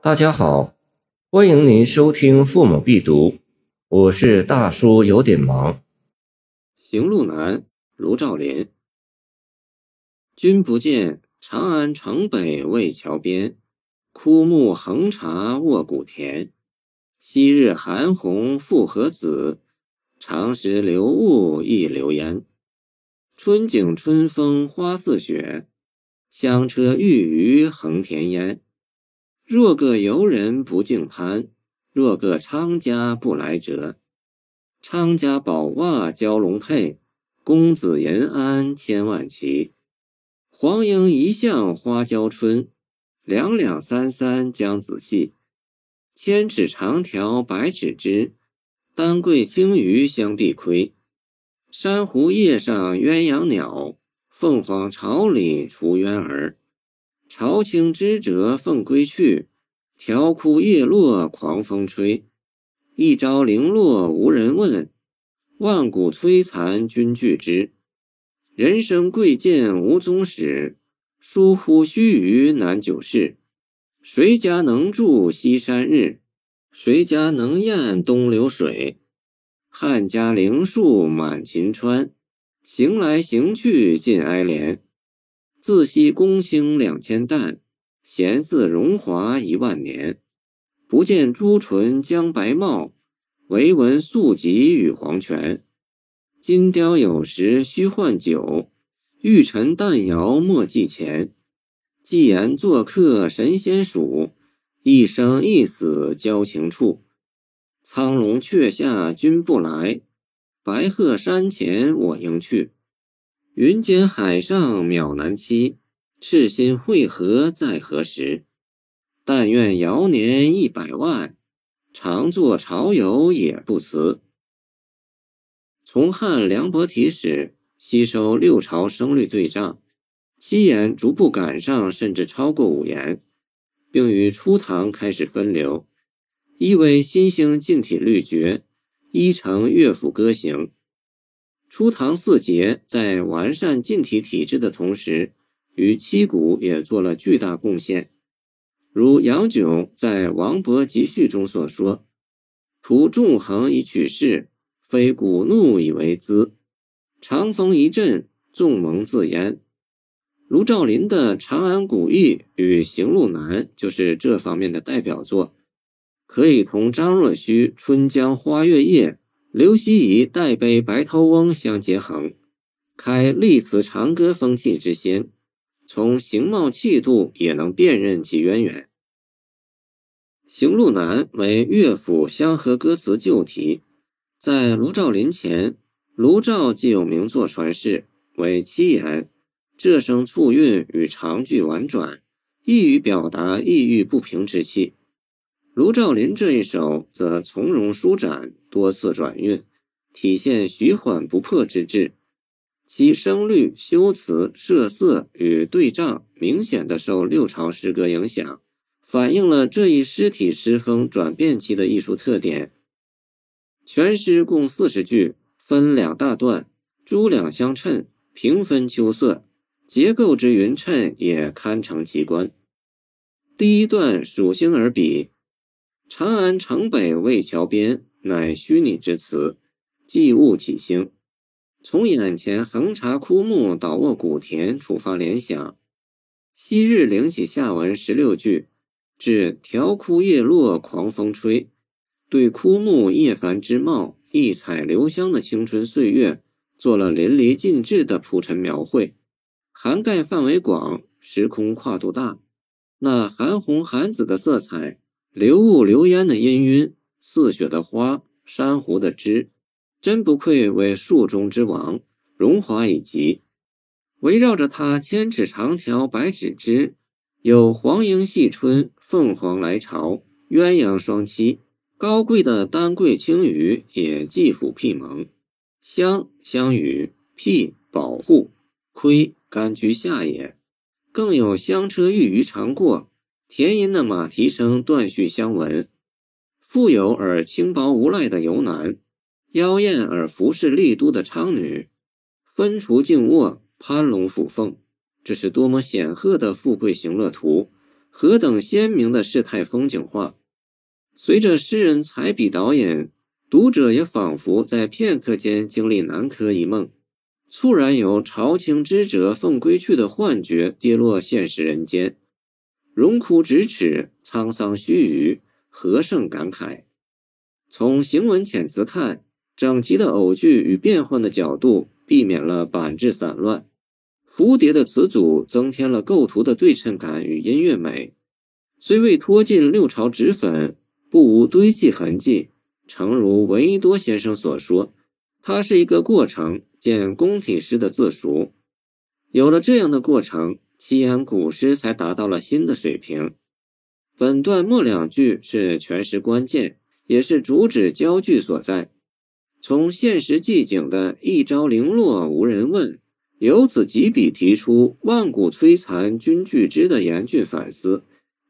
大家好，欢迎您收听《父母必读》，我是大叔，有点忙。行路难，卢照邻。君不见，长安城北魏桥边，枯木横插卧古田。昔日韩红复何子？常时流雾亦流烟。春景春风花似雪，香车玉宇横田烟。若个游人不敬攀，若个昌家不来折。昌家宝袜蛟龙配，公子银鞍千万骑。黄莺一向花娇春，两两三三将子戏。千尺长条百尺枝，丹桂青鱼相碧亏。珊瑚叶上鸳鸯鸟，凤凰巢里雏鸳儿。朝清枝折凤归去，条枯叶落狂风吹。一朝零落无人问，万古摧残君俱知。人生贵贱无宗始，疏忽须臾难久视。谁家能住西山日？谁家能咽东流水？汉家陵树满秦川，行来行去尽哀怜。自惜公卿两千担，闲似荣华一万年。不见朱唇将白帽，唯闻素疾与黄泉。金雕有时须换酒，玉陈淡窑莫计钱。既言做客神仙属，一生一死交情处。苍龙阙下君不来，白鹤山前我应去。云间海上渺难期，赤心会合在何时？但愿遥年一百万，常作潮游也不辞。从汉梁伯提始，吸收六朝声律对仗，七言逐步赶上，甚至超过五言，并于初唐开始分流，一为新兴近体律诀，一成乐府歌行。初唐四杰在完善近体体制的同时，与七古也做了巨大贡献。如杨炯在《王勃集序》中所说：“图纵横以取势。”非古怒以为资，长风一阵，纵蒙自言。卢照邻的《长安古意》与《行路难》就是这方面的代表作，可以同张若虚《春江花月夜》、刘希夷《代悲白头翁》相结合，开历词长歌风气之先。从形貌气度也能辨认其渊源。《行路难》为乐府相和歌词旧题。在卢照邻前，卢照既有名作传世，为七言，仄声促韵与长句婉转，易于表达抑郁不平之气。卢照邻这一首则从容舒展，多次转韵，体现徐缓不迫之志。其声律、修辞、设色与对仗明显的受六朝诗歌影响，反映了这一诗体诗风转变期的艺术特点。全诗共四十句，分两大段，诸两相衬，平分秋色，结构之匀称也堪称奇观。第一段属星而比，长安城北魏桥边，乃虚拟之词，寄物起兴。从眼前横插枯木，倒卧古田，触发联想。昔日领起下文十六句，至条枯叶落，狂风吹。对枯木叶繁枝茂、异彩留香的青春岁月做了淋漓尽致的铺陈描绘，涵盖范围广，时空跨度大。那韩红韩紫的色彩，流雾流烟的氤氲，似雪的花，珊瑚的枝，真不愧为树中之王，荣华已极。围绕着它千尺长条百尺枝，有黄莺戏春，凤凰来巢，鸳鸯双栖。高贵的丹桂青鱼也寄附辟蒙，香香与辟保护，窥甘居下也。更有香车玉鱼常过，田音的马蹄声断续相闻。富有而轻薄无赖的游男，妖艳而服饰丽都的娼女，分厨静卧，攀龙附凤，这是多么显赫的富贵行乐图，何等鲜明的世态风景画！随着诗人彩笔导演，读者也仿佛在片刻间经历南柯一梦，猝然由朝清之者奉归去的幻觉跌落现实人间，荣枯咫尺，沧桑须臾，何胜感慨？从行文遣词看，整齐的偶句与变换的角度避免了板质散乱，蝴蝶的词组增添了构图的对称感与音乐美，虽未脱尽六朝脂粉，不无堆砌痕迹。诚如闻一多先生所说，它是一个过程，见宫体诗的自熟。有了这样的过程，西安古诗才达到了新的水平。本段末两句是全诗关键，也是主旨焦距所在。从现实寂景的一朝零落无人问，由此几笔提出万古摧残君惧之的严峻反思，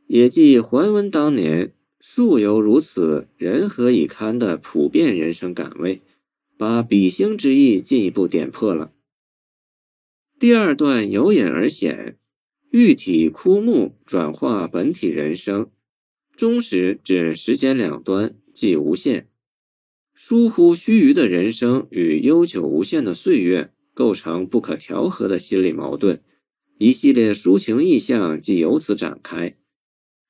也即桓温当年。树犹如此，人何以堪的普遍人生感味，把比兴之意进一步点破了。第二段由隐而显，玉体枯木转化本体人生，终始指时间两端即无限，疏忽须臾的人生与悠久无限的岁月构成不可调和的心理矛盾，一系列抒情意象即由此展开。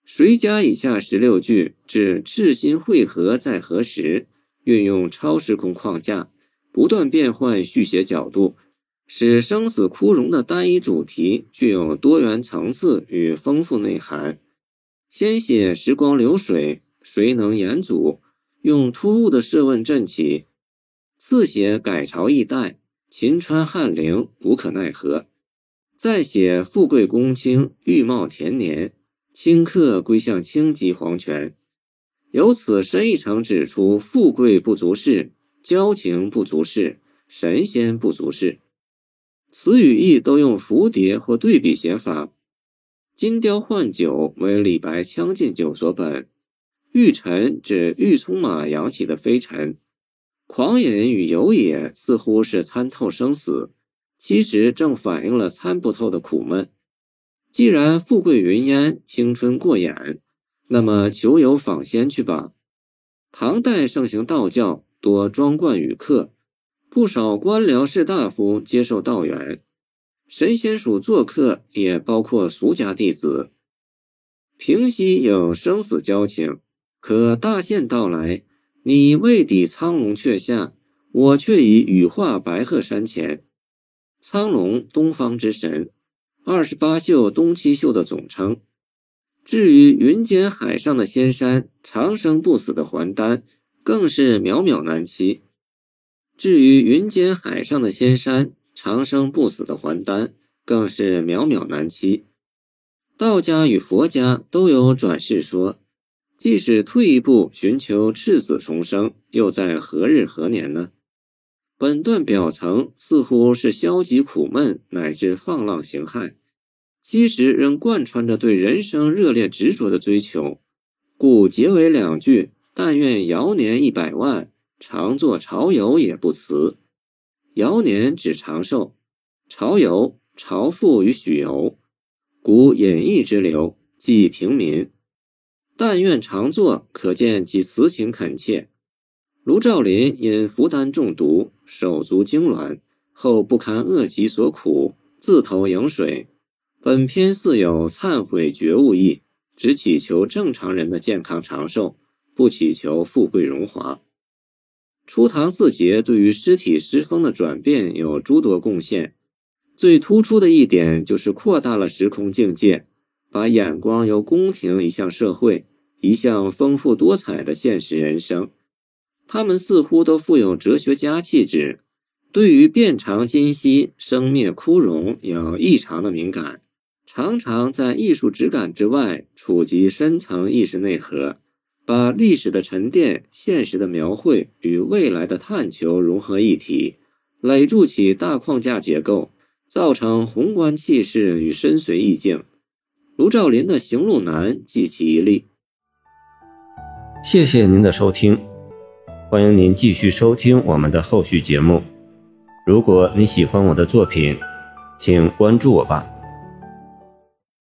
谁家以下十六句至赤心会合在何时？运用超时空框架，不断变换续写角度，使生死枯荣的单一主题具有多元层次与丰富内涵。先写时光流水，谁能言阻？用突兀的设问振起；次写改朝易代，秦川汉陵，无可奈何；再写富贵公卿，玉貌田年。顷刻归向清极皇权，由此深一层指出：富贵不足事，交情不足事，神仙不足事。词与意都用蝴蝶或对比写法。金雕换酒为李白《将进酒》所本，玉尘指玉葱马扬起的飞尘。狂饮与游野似乎是参透生死，其实正反映了参不透的苦闷。既然富贵云烟，青春过眼，那么求友访仙去吧。唐代盛行道教，多庄冠与客，不少官僚士大夫接受道缘。神仙署做客，也包括俗家弟子。平息有生死交情，可大限到来，你未抵苍龙阙下，我却已羽化白鹤山前。苍龙，东方之神。二十八宿东七宿的总称。至于云间海上的仙山，长生不死的还丹，更是渺渺难期。至于云间海上的仙山，长生不死的还丹，更是渺渺难期。道家与佛家都有转世说，即使退一步寻求赤子重生，又在何日何年呢？本段表层似乎是消极苦闷，乃至放浪形骸，其实仍贯穿着对人生热烈执着的追求。故结尾两句：“但愿尧年一百万，常作朝游也不辞。”尧年指长寿，朝游朝父与许由，古隐逸之流，即平民。但愿常作，可见其词情恳切。卢照邻因服丹中毒，手足痉挛，后不堪恶疾所苦，自投营水。本篇似有忏悔觉悟意，只祈求正常人的健康长寿，不祈求富贵荣华。初唐四杰对于诗体诗风的转变有诸多贡献，最突出的一点就是扩大了时空境界，把眼光由宫廷移向社会，移向丰富多彩的现实人生。他们似乎都富有哲学家气质，对于变长今夕、生灭枯荣有异常的敏感，常常在艺术质感之外触及深层意识内核，把历史的沉淀、现实的描绘与未来的探求融合一体，垒筑起大框架结构，造成宏观气势与深邃意境。卢照邻的《行路难》即其一例。谢谢您的收听。欢迎您继续收听我们的后续节目。如果你喜欢我的作品，请关注我吧。